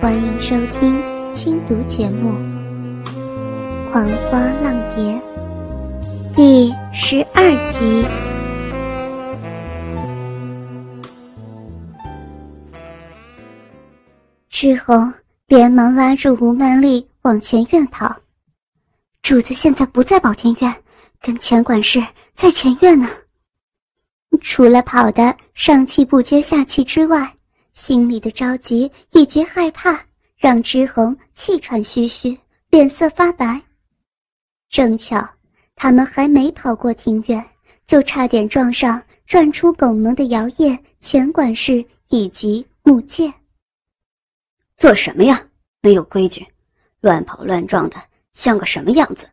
欢迎收听轻读节目《狂花浪蝶》第十二集。志宏连忙拉住吴曼丽往前院跑。主子现在不在宝天院，跟钱管事在前院呢。除了跑得上气不接下气之外，心里的着急以及害怕，让之红气喘吁吁，脸色发白。正巧他们还没跑过庭院，就差点撞上转出拱门的姚烨、钱管事以及木剑。做什么呀？没有规矩，乱跑乱撞的，像个什么样子？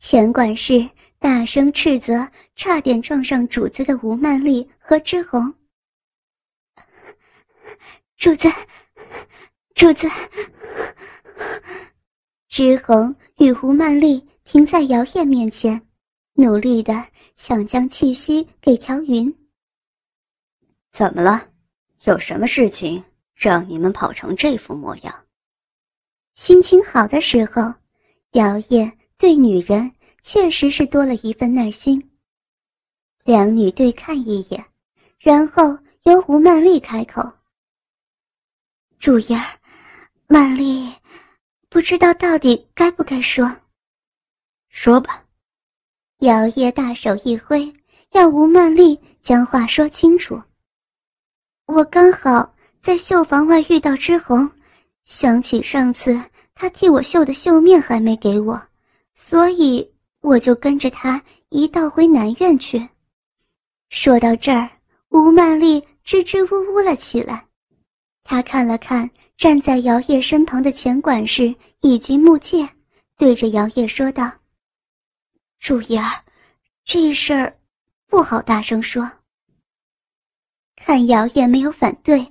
钱管事大声斥责，差点撞上主子的吴曼丽和之红。主子，主子，之红与胡曼丽停在姚烨面前，努力的想将气息给调匀。怎么了？有什么事情让你们跑成这副模样？心情好的时候，姚烨对女人确实是多了一份耐心。两女对看一眼，然后由胡曼丽开口。主爷，曼丽，不知道到底该不该说。说吧。姚烨大手一挥，要吴曼丽将话说清楚。我刚好在绣房外遇到之红，想起上次他替我绣的绣面还没给我，所以我就跟着他一道回南院去。说到这儿，吴曼丽支支吾吾了起来。他看了看站在姚烨身旁的钱管事以及木剑，对着姚烨说道：“主爷，这事儿不好大声说。”看姚烨没有反对，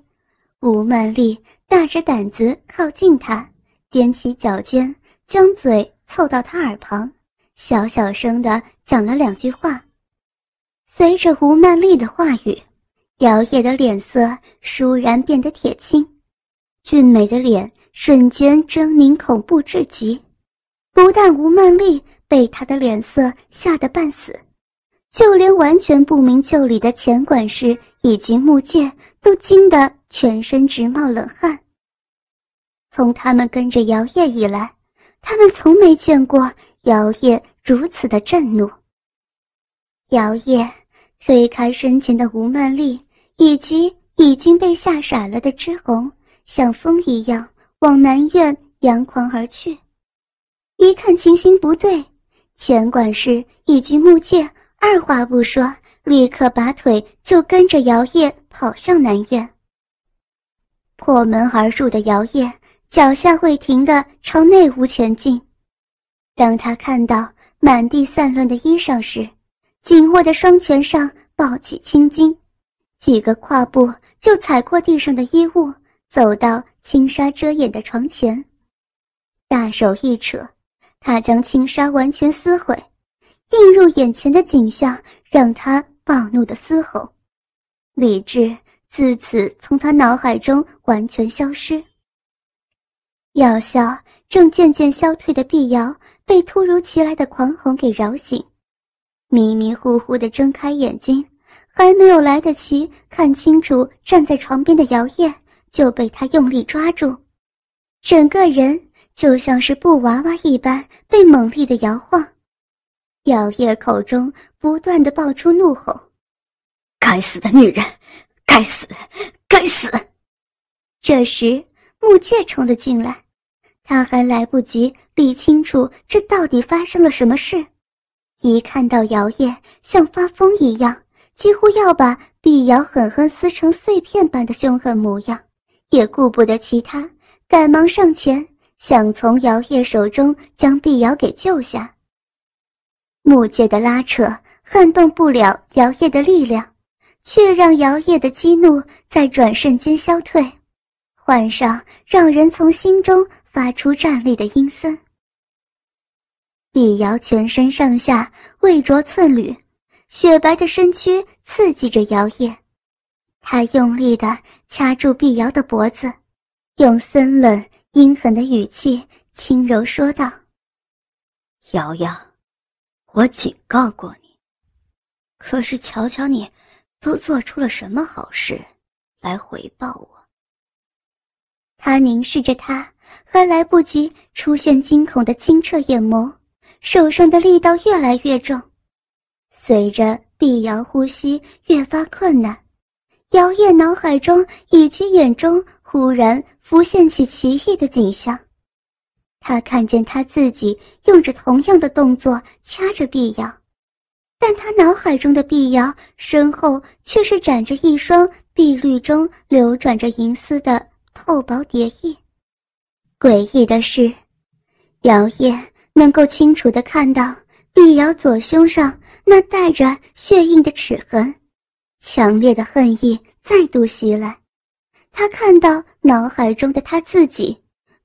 吴曼丽大着胆子靠近他，踮起脚尖，将嘴凑到他耳旁，小小声的讲了两句话。随着吴曼丽的话语。姚烨的脸色倏然变得铁青，俊美的脸瞬间狰狞恐怖至极。不但吴曼丽被他的脸色吓得半死，就连完全不明就里的钱管事以及木剑都惊得全身直冒冷汗。从他们跟着姚烨以来，他们从没见过姚烨如此的震怒。姚烨推开身前的吴曼丽。以及已经被吓傻了的之红，像风一样往南院扬狂而去。一看情形不对，钱管事以及木剑二话不说，立刻拔腿就跟着姚烨跑向南院。破门而入的姚烨脚下会停的朝内屋前进。当他看到满地散乱的衣裳时，紧握的双拳上抱起青筋。几个跨步就踩过地上的衣物，走到轻纱遮掩的床前，大手一扯，他将轻纱完全撕毁。映入眼前的景象让他暴怒的嘶吼，理智自此从他脑海中完全消失。药效正渐渐消退的碧瑶被突如其来的狂吼给扰醒，迷迷糊糊地睁开眼睛。还没有来得及看清楚站在床边的姚烨，就被他用力抓住，整个人就像是布娃娃一般被猛力的摇晃。姚烨口中不断的爆出怒吼：“该死的女人，该死，该死！”这时木剑冲了进来，他还来不及理清楚这到底发生了什么事，一看到姚烨像发疯一样。几乎要把碧瑶狠狠撕成碎片般的凶狠模样，也顾不得其他，赶忙上前想从姚烨手中将碧瑶给救下。木剑的拉扯撼动不了姚烨的力量，却让姚烨的激怒在转瞬间消退，换上让人从心中发出战栗的阴森。碧瑶全身上下未着寸缕。雪白的身躯刺激着姚叶，他用力地掐住碧瑶的脖子，用森冷阴狠的语气轻柔说道：“瑶瑶，我警告过你，可是瞧瞧你，都做出了什么好事来回报我？”他凝视着他，还来不及出现惊恐的清澈眼眸，手上的力道越来越重，随着碧瑶呼吸越发困难。姚烨脑海中以及眼中忽然浮现起奇异的景象，他看见他自己用着同样的动作掐着碧瑶，但他脑海中的碧瑶身后却是展着一双碧绿中流转着银丝的透薄蝶翼。诡异的是，姚烨能够清楚地看到碧瑶左胸上那带着血印的齿痕。强烈的恨意再度袭来，他看到脑海中的他自己，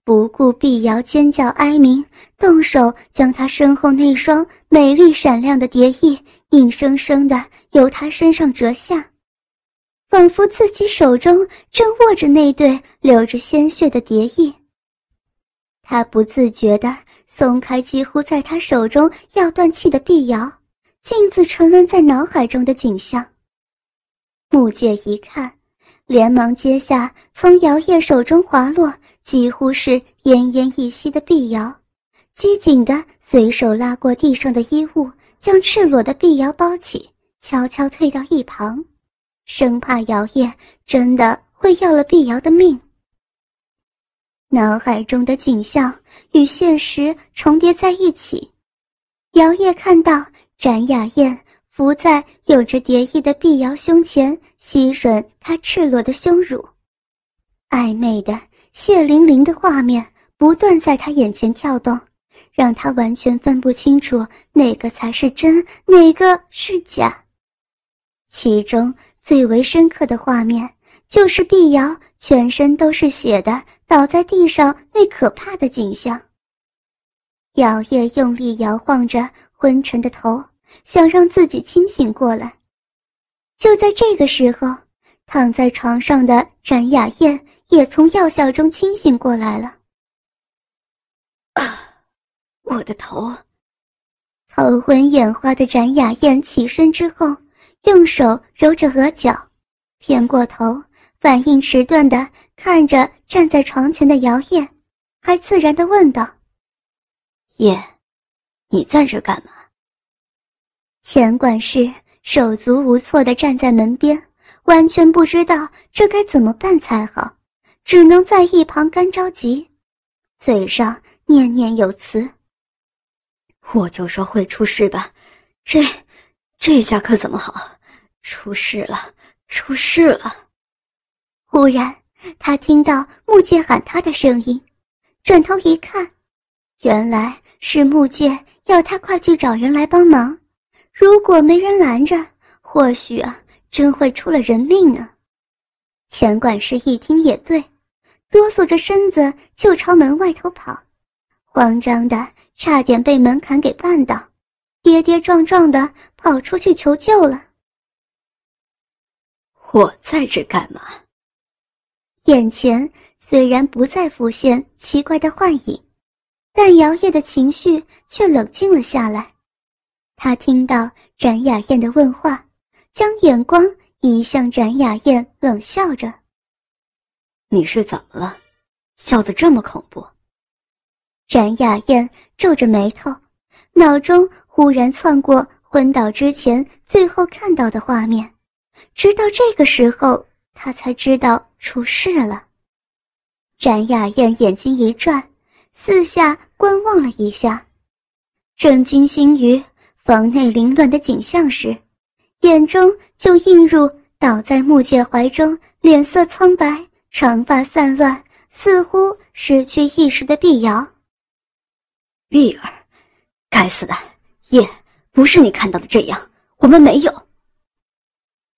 不顾碧瑶尖叫哀鸣，动手将他身后那双美丽闪亮的蝶翼硬生生的由他身上折下，仿佛自己手中正握着那对流着鲜血的蝶翼。他不自觉地松开几乎在他手中要断气的碧瑶，镜子沉沦在脑海中的景象。木戒一看，连忙接下从姚烨手中滑落、几乎是奄奄一息的碧瑶，机警地随手拉过地上的衣物，将赤裸的碧瑶包起，悄悄退到一旁，生怕姚烨真的会要了碧瑶的命。脑海中的景象与现实重叠在一起，姚烨看到展雅燕。伏在有着蝶翼的碧瑶胸前，吸吮她赤裸的胸乳，暧昧的、血淋淋的画面不断在他眼前跳动，让他完全分不清楚哪个才是真，哪个是假。其中最为深刻的画面，就是碧瑶全身都是血的倒在地上那可怕的景象。摇曳用力摇晃着昏沉的头。想让自己清醒过来。就在这个时候，躺在床上的展雅燕也从药效中清醒过来了。啊，我的头！头昏眼花的展雅燕起身之后，用手揉着额角，偏过头，反应迟钝的看着站在床前的姚燕，还自然的问道：“叶，你在这干嘛？”钱管事手足无措地站在门边，完全不知道这该怎么办才好，只能在一旁干着急，嘴上念念有词：“我就说会出事吧，这，这下可怎么好？出事了，出事了！”忽然，他听到木剑喊他的声音，转头一看，原来是木剑要他快去找人来帮忙。如果没人拦着，或许啊，真会出了人命呢。钱管事一听也对，哆嗦着身子就朝门外头跑，慌张的差点被门槛给绊倒，跌跌撞撞的跑出去求救了。我在这干嘛？眼前虽然不再浮现奇怪的幻影，但姚烨的情绪却冷静了下来。他听到展雅燕的问话，将眼光移向展雅燕，冷笑着：“你是怎么了？笑得这么恐怖？”展雅燕皱着眉头，脑中忽然窜过昏倒之前最后看到的画面，直到这个时候，他才知道出事了。展雅燕眼睛一转，四下观望了一下，正惊心于。房内凌乱的景象时，眼中就映入倒在木姐怀中、脸色苍白、长发散乱、似乎失去意识的碧瑶。碧儿，该死的夜不是你看到的这样，我们没有。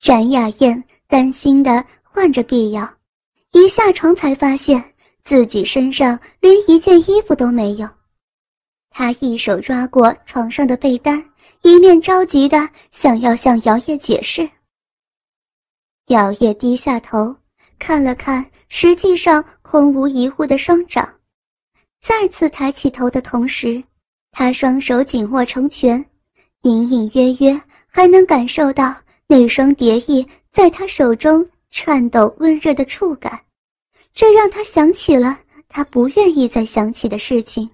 展雅燕担心的换着碧瑶，一下床才发现自己身上连一件衣服都没有。他一手抓过床上的被单。一面着急的想要向姚烨解释，姚烨低下头看了看实际上空无一物的双掌。再次抬起头的同时，他双手紧握成拳，隐隐约约还能感受到那双蝶翼在他手中颤抖温热的触感，这让他想起了他不愿意再想起的事情。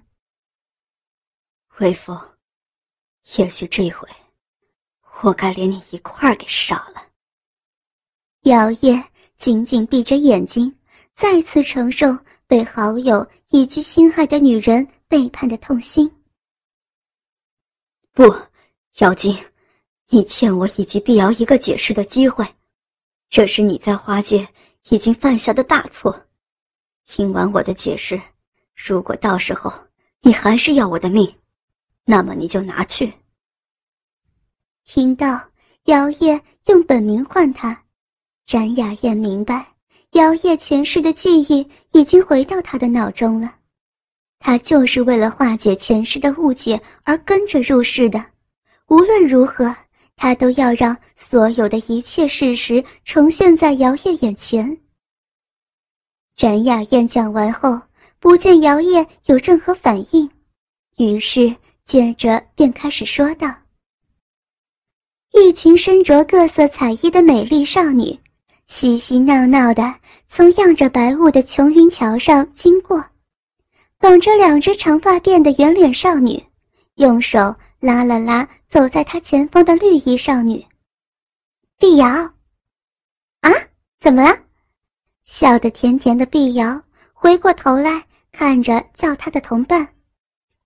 微风，也许这回，我该连你一块儿给杀了。姚烨紧紧闭着眼睛，再次承受被好友以及心爱的女人背叛的痛心。不，姚金，你欠我以及碧瑶一个解释的机会。这是你在花界已经犯下的大错。听完我的解释，如果到时候你还是要我的命，那么你就拿去。听到姚烨用本名唤他，展雅燕明白姚烨前世的记忆已经回到他的脑中了。他就是为了化解前世的误解而跟着入世的，无论如何，他都要让所有的一切事实重现在姚烨眼前。展雅燕讲完后，不见姚烨有任何反应，于是接着便开始说道：“一群身着各色彩衣的美丽少女，嬉嬉闹闹的从漾着白雾的琼云桥上经过。”绑着两只长发辫的圆脸少女，用手拉了拉走在她前方的绿衣少女，碧瑶。啊，怎么了？笑得甜甜的碧瑶回过头来看着叫她的同伴，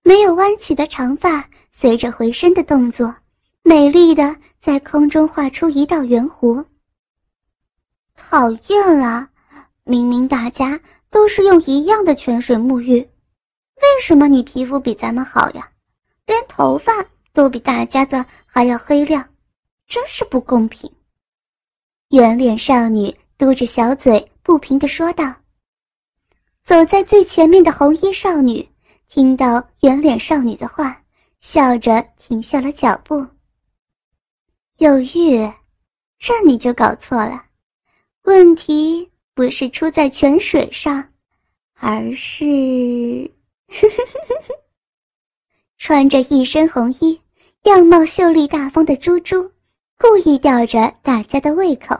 没有弯起的长发随着回身的动作，美丽的在空中画出一道圆弧。讨厌啊！明明大家都是用一样的泉水沐浴。为什么你皮肤比咱们好呀？连头发都比大家的还要黑亮，真是不公平！圆脸少女嘟着小嘴，不平地说道。走在最前面的红衣少女听到圆脸少女的话，笑着停下了脚步。有玉，这你就搞错了，问题不是出在泉水上，而是 穿着一身红衣、样貌秀丽大方的猪猪，故意吊着大家的胃口。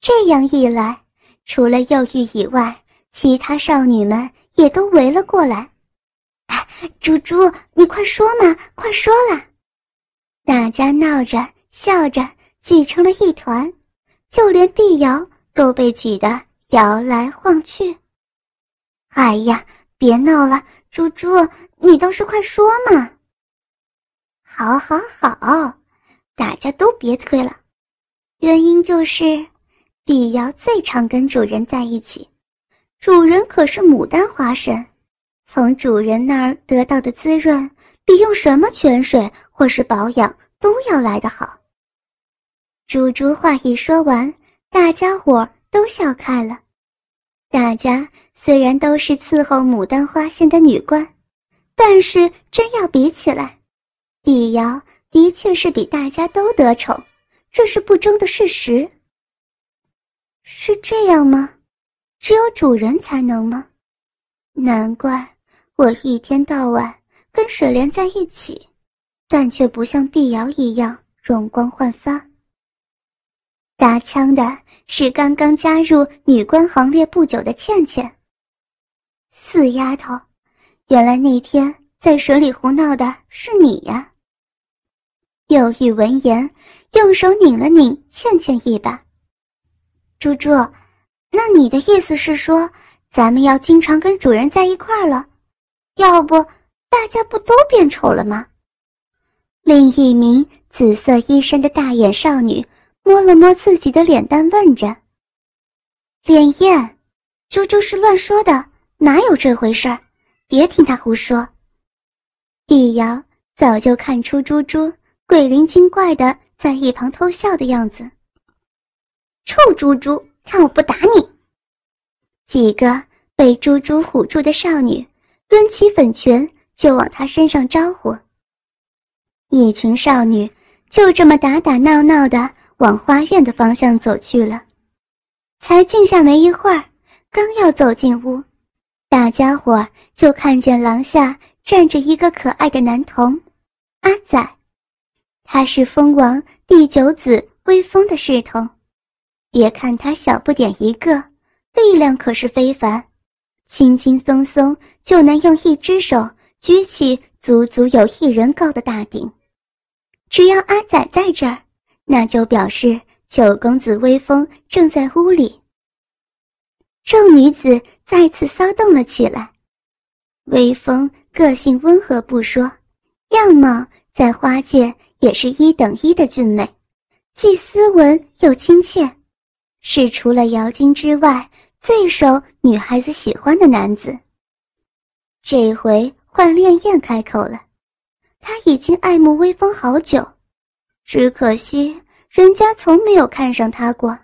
这样一来，除了幼玉以外，其他少女们也都围了过来。哎，猪猪，你快说嘛，快说啦！大家闹着笑着挤成了一团，就连碧瑶都被挤得摇来晃去。哎呀！别闹了，猪猪，你倒是快说嘛！好，好，好，大家都别推了。原因就是，碧瑶最常跟主人在一起，主人可是牡丹花神，从主人那儿得到的滋润，比用什么泉水或是保养都要来得好。猪猪话一说完，大家伙都笑开了。大家虽然都是伺候牡丹花仙的女官，但是真要比起来，碧瑶的确是比大家都得宠，这是不争的事实。是这样吗？只有主人才能吗？难怪我一天到晚跟水莲在一起，但却不像碧瑶一样容光焕发。打枪的。是刚刚加入女官行列不久的倩倩。死丫头，原来那天在水里胡闹的是你呀！幼玉闻言，用手拧了拧倩倩一把。猪猪，那你的意思是说，咱们要经常跟主人在一块儿了？要不大家不都变丑了吗？另一名紫色衣衫的大眼少女。摸了摸自己的脸蛋，问着：“莲燕，猪猪是乱说的，哪有这回事儿？别听他胡说。”碧瑶早就看出猪猪鬼灵精怪的在一旁偷笑的样子。臭猪猪，看我不打你！几个被猪猪唬住的少女抡起粉拳就往他身上招呼。一群少女就这么打打闹闹的。往花院的方向走去了，才静下没一会儿，刚要走进屋，大家伙就看见廊下站着一个可爱的男童，阿仔。他是蜂王第九子威风的侍童，别看他小不点一个，力量可是非凡，轻轻松松就能用一只手举起足足有一人高的大鼎。只要阿仔在这儿，那就表示九公子威风正在屋里。众女子再次骚动了起来。威风个性温和不说，样貌在花界也是一等一的俊美，既斯文又亲切，是除了姚金之外最受女孩子喜欢的男子。这回换潋滟开口了，他已经爱慕威风好久，只可惜人家从没有看上他过。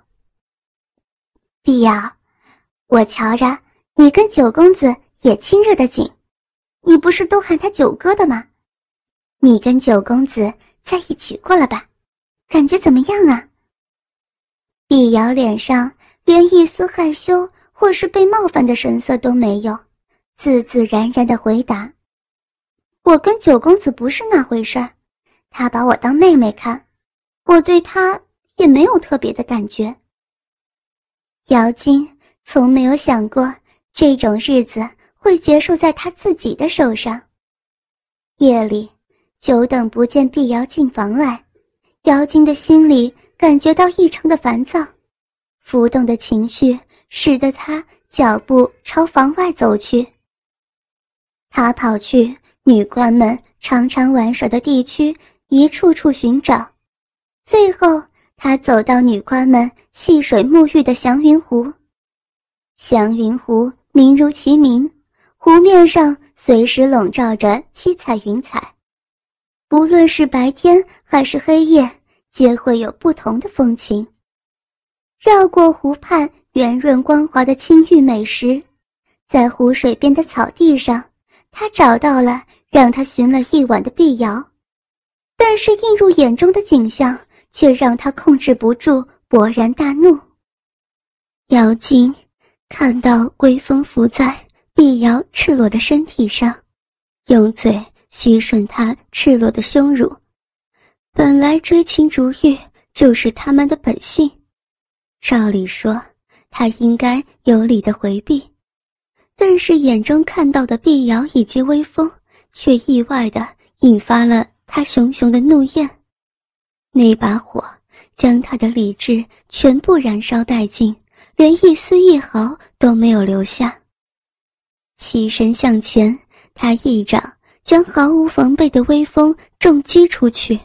碧瑶。我瞧着你跟九公子也亲热的紧，你不是都喊他九哥的吗？你跟九公子在一起过了吧？感觉怎么样啊？碧瑶脸上连一丝害羞或是被冒犯的神色都没有，自自然然的回答：“我跟九公子不是那回事儿，他把我当妹妹看，我对他也没有特别的感觉。”姚金。从没有想过这种日子会结束在他自己的手上。夜里，久等不见碧瑶进房来，姚金的心里感觉到异常的烦躁，浮动的情绪使得他脚步朝房外走去。他跑去女官们常常玩耍的地区，一处处寻找，最后他走到女官们戏水沐浴的祥云湖。祥云湖名如其名，湖面上随时笼罩着七彩云彩，不论是白天还是黑夜，皆会有不同的风情。绕过湖畔圆润光滑的青玉美石，在湖水边的草地上，他找到了让他寻了一晚的碧瑶，但是映入眼中的景象却让他控制不住勃然大怒。妖精。看到微风拂在碧瑶赤裸的身体上，用嘴吸吮他赤裸的胸乳。本来追情逐欲就是他们的本性，照理说他应该有理的回避，但是眼中看到的碧瑶以及微风，却意外的引发了他熊熊的怒焰。那把火将他的理智全部燃烧殆尽。连一丝一毫都没有留下。起身向前，他一掌将毫无防备的威风重击出去，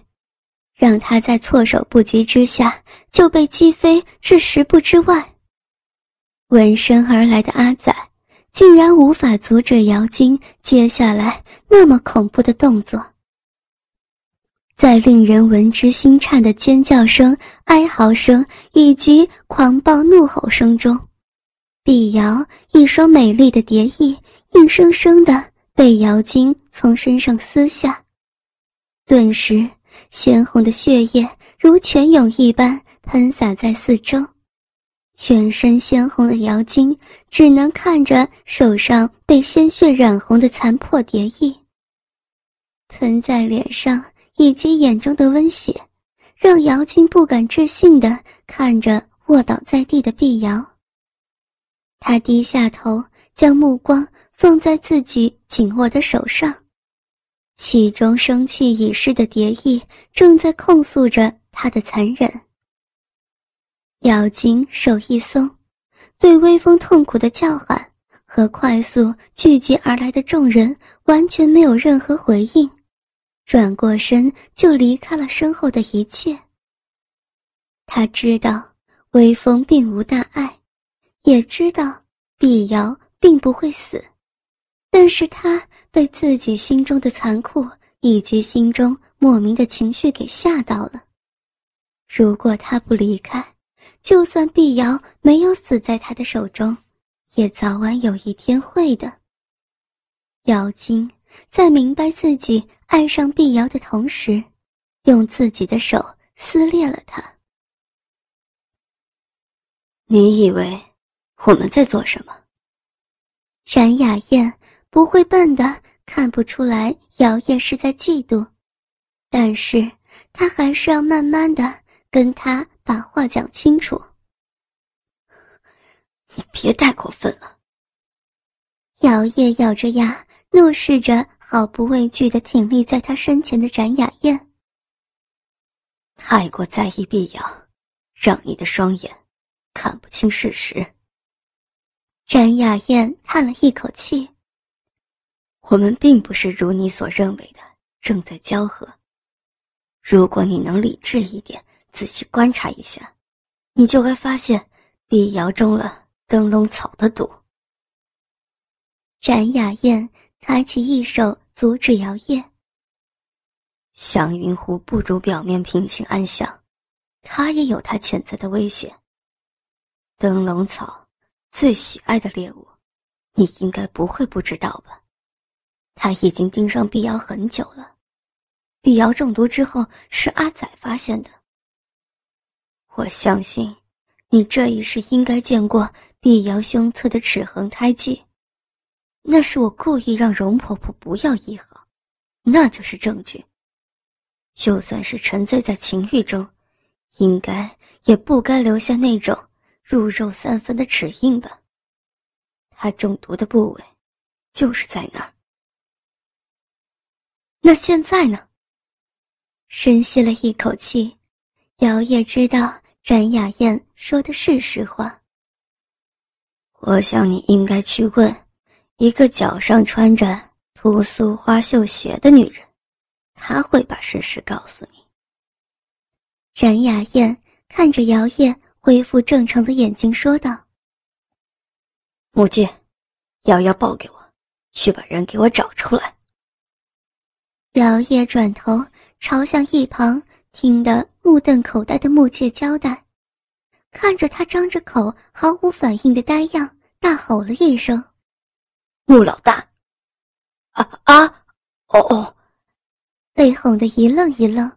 让他在措手不及之下就被击飞至十步之外。闻声而来的阿仔竟然无法阻止姚金接下来那么恐怖的动作。在令人闻之心颤的尖叫声、哀嚎声以及狂暴怒吼声中，碧瑶一双美丽的蝶翼硬生生的被姚金从身上撕下，顿时鲜红的血液如泉涌一般喷洒在四周，全身鲜红的姚金只能看着手上被鲜血染红的残破蝶翼，喷在脸上。以及眼中的温血，让姚金不敢置信地看着卧倒在地的碧瑶。他低下头，将目光放在自己紧握的手上，其中生气已逝的蝶翼正在控诉着他的残忍。姚金手一松，对微风痛苦的叫喊和快速聚集而来的众人完全没有任何回应。转过身就离开了身后的一切。他知道微风并无大碍，也知道碧瑶并不会死，但是他被自己心中的残酷以及心中莫名的情绪给吓到了。如果他不离开，就算碧瑶没有死在他的手中，也早晚有一天会的。妖精。在明白自己爱上碧瑶的同时，用自己的手撕裂了他。你以为我们在做什么？冉雅燕不会笨的看不出来姚叶是在嫉妒，但是他还是要慢慢的跟他把话讲清楚。你别太过分了。姚叶咬着牙，怒视着毫不畏惧的挺立在他身前的展雅燕。太过在意碧瑶，让你的双眼看不清事实。展雅燕叹了一口气：“我们并不是如你所认为的正在交合。如果你能理智一点，仔细观察一下，你就会发现碧瑶中了灯笼草的毒。”展雅燕抬起一手阻止姚叶。祥云湖不如表面平静安详，它也有它潜在的危险。灯笼草，最喜爱的猎物，你应该不会不知道吧？他已经盯上碧瑶很久了。碧瑶中毒之后是阿仔发现的。我相信，你这一世应该见过碧瑶胸侧的齿痕胎记，那是我故意让容婆婆不要医好，那就是证据。就算是沉醉在情欲中，应该也不该留下那种入肉三分的齿印吧。他中毒的部位，就是在那儿。那现在呢？深吸了一口气，姚叶知道冉雅燕说的是实话。我想你应该去问，一个脚上穿着屠苏花绣鞋的女人。她会把事实告诉你。冉雅燕看着姚叶恢复正常的眼睛说道：“木剑，瑶瑶报给我，去把人给我找出来。”姚叶转头朝向一旁听得目瞪口呆的木剑交代，看着他张着口毫无反应的呆样，大吼了一声：“穆老大！”啊啊！哦哦！被哄得一愣一愣，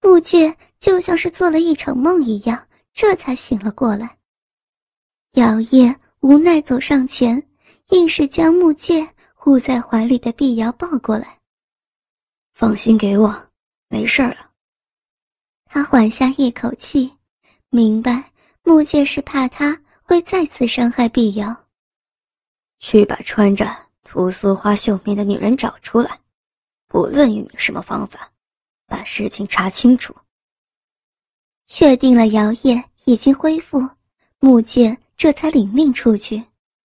木戒就像是做了一场梦一样，这才醒了过来。姚烨无奈走上前，硬是将木戒护在怀里的碧瑶抱过来。放心给我，没事了。他缓下一口气，明白木戒是怕他会再次伤害碧瑶。去把穿着屠苏花绣面的女人找出来。不论用什么方法，把事情查清楚。确定了，姚烨已经恢复，木剑这才领命出去。